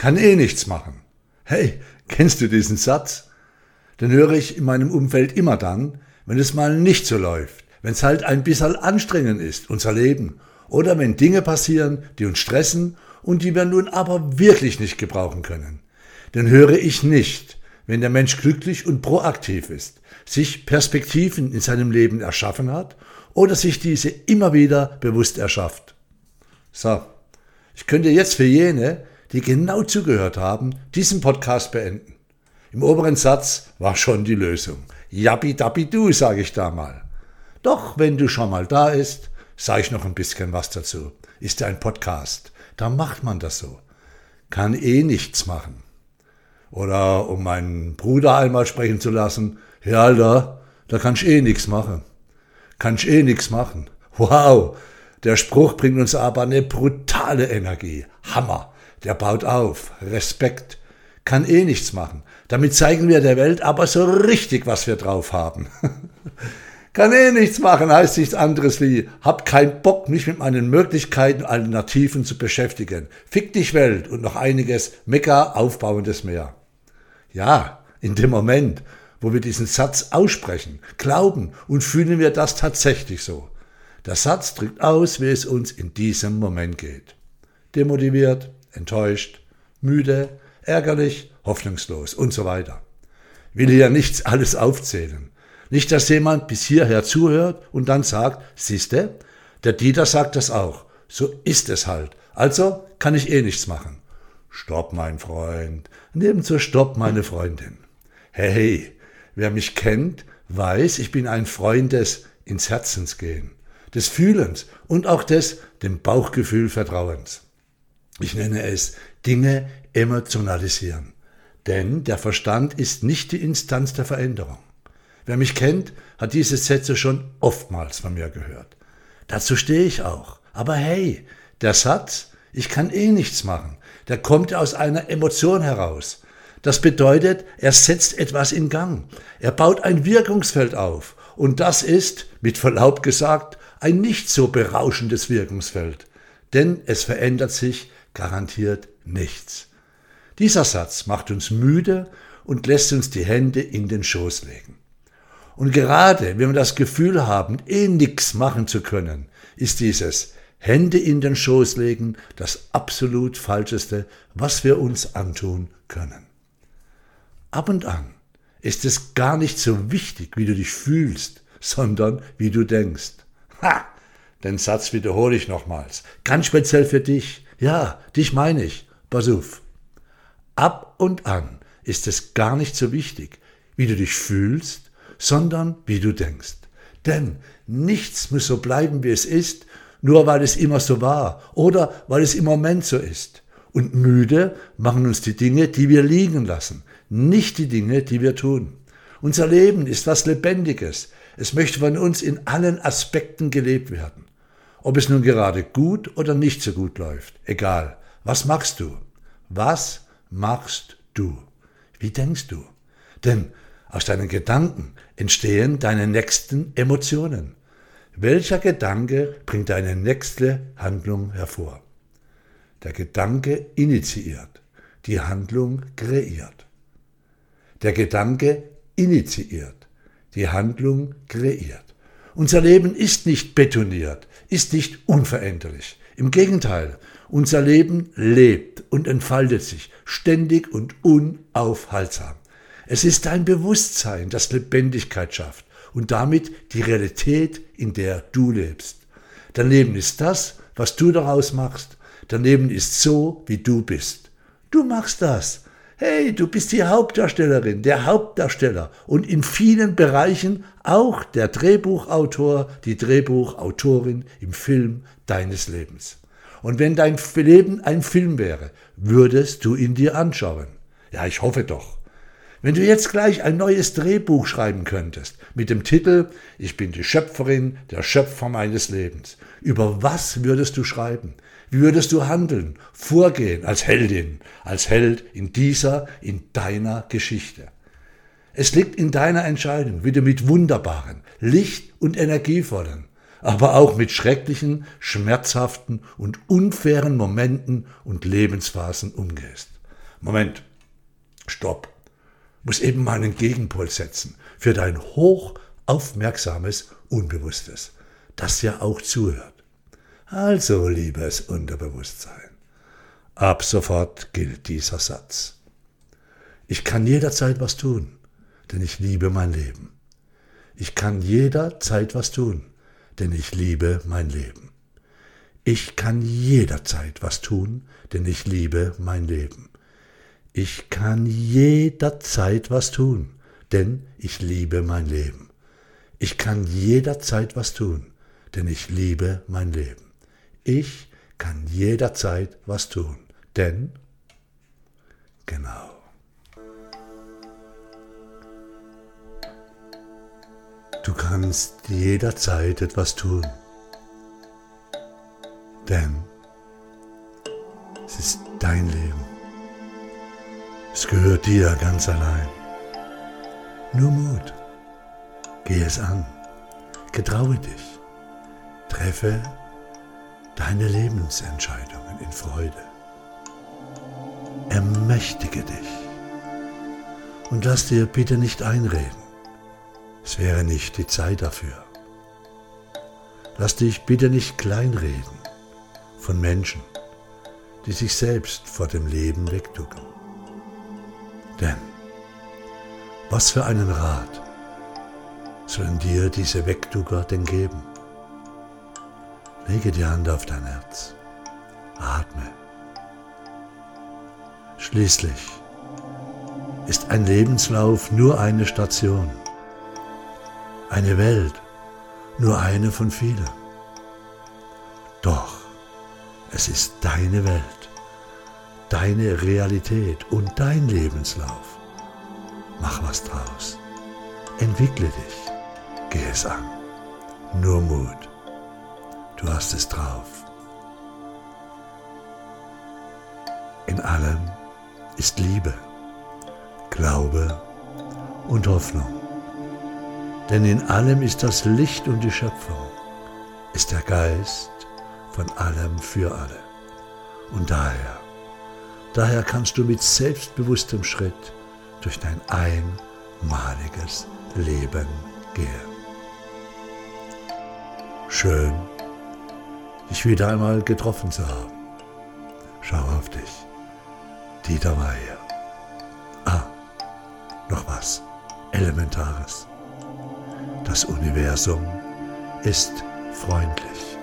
kann eh nichts machen. Hey, kennst du diesen Satz? Den höre ich in meinem Umfeld immer dann, wenn es mal nicht so läuft, wenn es halt ein bisschen anstrengend ist, unser Leben, oder wenn Dinge passieren, die uns stressen und die wir nun aber wirklich nicht gebrauchen können. Den höre ich nicht, wenn der Mensch glücklich und proaktiv ist, sich Perspektiven in seinem Leben erschaffen hat oder sich diese immer wieder bewusst erschafft. So, ich könnte jetzt für jene, die genau zugehört haben, diesen Podcast beenden. Im oberen Satz war schon die Lösung. Jappi dappi du, sage ich da mal. Doch wenn du schon mal da ist, sage ich noch ein bisschen was dazu. Ist ja ein Podcast. Da macht man das so. Kann eh nichts machen. Oder um meinen Bruder einmal sprechen zu lassen, ja Alter, da kannst eh nichts machen. Kannst eh nichts machen. Wow, der Spruch bringt uns aber eine brutale Energie. Hammer. Der baut auf. Respekt. Kann eh nichts machen. Damit zeigen wir der Welt aber so richtig, was wir drauf haben. Kann eh nichts machen, heißt nichts anderes wie, hab keinen Bock, mich mit meinen Möglichkeiten Alternativen zu beschäftigen. Fick dich Welt und noch einiges mega aufbauendes mehr. Ja, in dem Moment, wo wir diesen Satz aussprechen, glauben und fühlen wir das tatsächlich so. Der Satz drückt aus, wie es uns in diesem Moment geht. Demotiviert, enttäuscht, müde, ärgerlich, hoffnungslos und so weiter. will hier nichts alles aufzählen. Nicht, dass jemand bis hierher zuhört und dann sagt, siehste, der Dieter sagt das auch. So ist es halt. Also kann ich eh nichts machen. Stopp, mein Freund. Nebenso stopp, meine Freundin. Hey, wer mich kennt, weiß, ich bin ein Freund des ins Herzens gehen des Fühlens und auch des dem Bauchgefühl Vertrauens. Ich nenne es Dinge emotionalisieren. Denn der Verstand ist nicht die Instanz der Veränderung. Wer mich kennt, hat diese Sätze schon oftmals von mir gehört. Dazu stehe ich auch. Aber hey, der Satz, ich kann eh nichts machen, der kommt aus einer Emotion heraus. Das bedeutet, er setzt etwas in Gang. Er baut ein Wirkungsfeld auf. Und das ist, mit Verlaub gesagt, ein nicht so berauschendes Wirkungsfeld, denn es verändert sich garantiert nichts. Dieser Satz macht uns müde und lässt uns die Hände in den Schoß legen. Und gerade wenn wir das Gefühl haben, eh nichts machen zu können, ist dieses Hände in den Schoß legen das absolut Falscheste, was wir uns antun können. Ab und an ist es gar nicht so wichtig, wie du dich fühlst, sondern wie du denkst. Ha! Den Satz wiederhole ich nochmals. Ganz speziell für dich. Ja, dich meine ich. Pass auf. Ab und an ist es gar nicht so wichtig, wie du dich fühlst, sondern wie du denkst. Denn nichts muss so bleiben, wie es ist, nur weil es immer so war oder weil es im Moment so ist. Und müde machen uns die Dinge, die wir liegen lassen, nicht die Dinge, die wir tun. Unser Leben ist was Lebendiges. Es möchte von uns in allen Aspekten gelebt werden. Ob es nun gerade gut oder nicht so gut läuft, egal. Was machst du? Was machst du? Wie denkst du? Denn aus deinen Gedanken entstehen deine nächsten Emotionen. Welcher Gedanke bringt deine nächste Handlung hervor? Der Gedanke initiiert, die Handlung kreiert. Der Gedanke initiiert, die Handlung kreiert. Unser Leben ist nicht betoniert, ist nicht unveränderlich. Im Gegenteil, unser Leben lebt und entfaltet sich ständig und unaufhaltsam. Es ist dein Bewusstsein, das Lebendigkeit schafft und damit die Realität, in der du lebst. Dein Leben ist das, was du daraus machst. Dein Leben ist so, wie du bist. Du machst das, hey, du bist die Hauptdarstellerin, der Hauptdarsteller und in vielen Bereichen auch der Drehbuchautor, die Drehbuchautorin im Film deines Lebens. Und wenn dein Leben ein Film wäre, würdest du ihn dir anschauen. Ja, ich hoffe doch. Wenn du jetzt gleich ein neues Drehbuch schreiben könntest, mit dem Titel Ich bin die Schöpferin, der Schöpfer meines Lebens, über was würdest du schreiben? Wie würdest du handeln, vorgehen als Heldin, als Held in dieser, in deiner Geschichte? Es liegt in deiner Entscheidung, wie du mit wunderbaren, licht- und energievollen, aber auch mit schrecklichen, schmerzhaften und unfairen Momenten und Lebensphasen umgehst. Moment, stopp, muss eben mal einen Gegenpol setzen für dein hochaufmerksames Unbewusstes, das ja auch zuhört. Also, liebes Unterbewusstsein, ab sofort gilt dieser Satz. Ich kann jederzeit was tun, denn ich liebe mein Leben. Ich kann jederzeit was tun, denn ich liebe mein Leben. Ich kann jederzeit was tun, denn ich liebe mein Leben. Ich kann jederzeit was tun, denn ich liebe mein Leben. Ich kann jederzeit was tun, denn ich liebe mein Leben. Ich kann jederzeit was tun, denn genau. Du kannst jederzeit etwas tun, denn es ist dein Leben. Es gehört dir ganz allein. Nur Mut. Geh es an. Getraue dich. Treffe deine Lebensentscheidungen in Freude. Ermächtige dich. Und lass dir bitte nicht einreden. Es wäre nicht die Zeit dafür. Lass dich bitte nicht kleinreden von Menschen, die sich selbst vor dem Leben wegducken. Denn was für einen Rat sollen dir diese Wegducker denn geben? Lege die Hand auf dein Herz, atme. Schließlich ist ein Lebenslauf nur eine Station, eine Welt nur eine von vielen. Doch es ist deine Welt deine Realität und dein Lebenslauf. Mach was draus. Entwickle dich. Geh es an. Nur Mut. Du hast es drauf. In allem ist Liebe, Glaube und Hoffnung. Denn in allem ist das Licht und die Schöpfung, ist der Geist von allem für alle. Und daher Daher kannst du mit selbstbewusstem Schritt durch dein einmaliges Leben gehen. Schön, dich wieder einmal getroffen zu haben. Schau auf dich. Dieter Meier. Ah, noch was Elementares. Das Universum ist freundlich.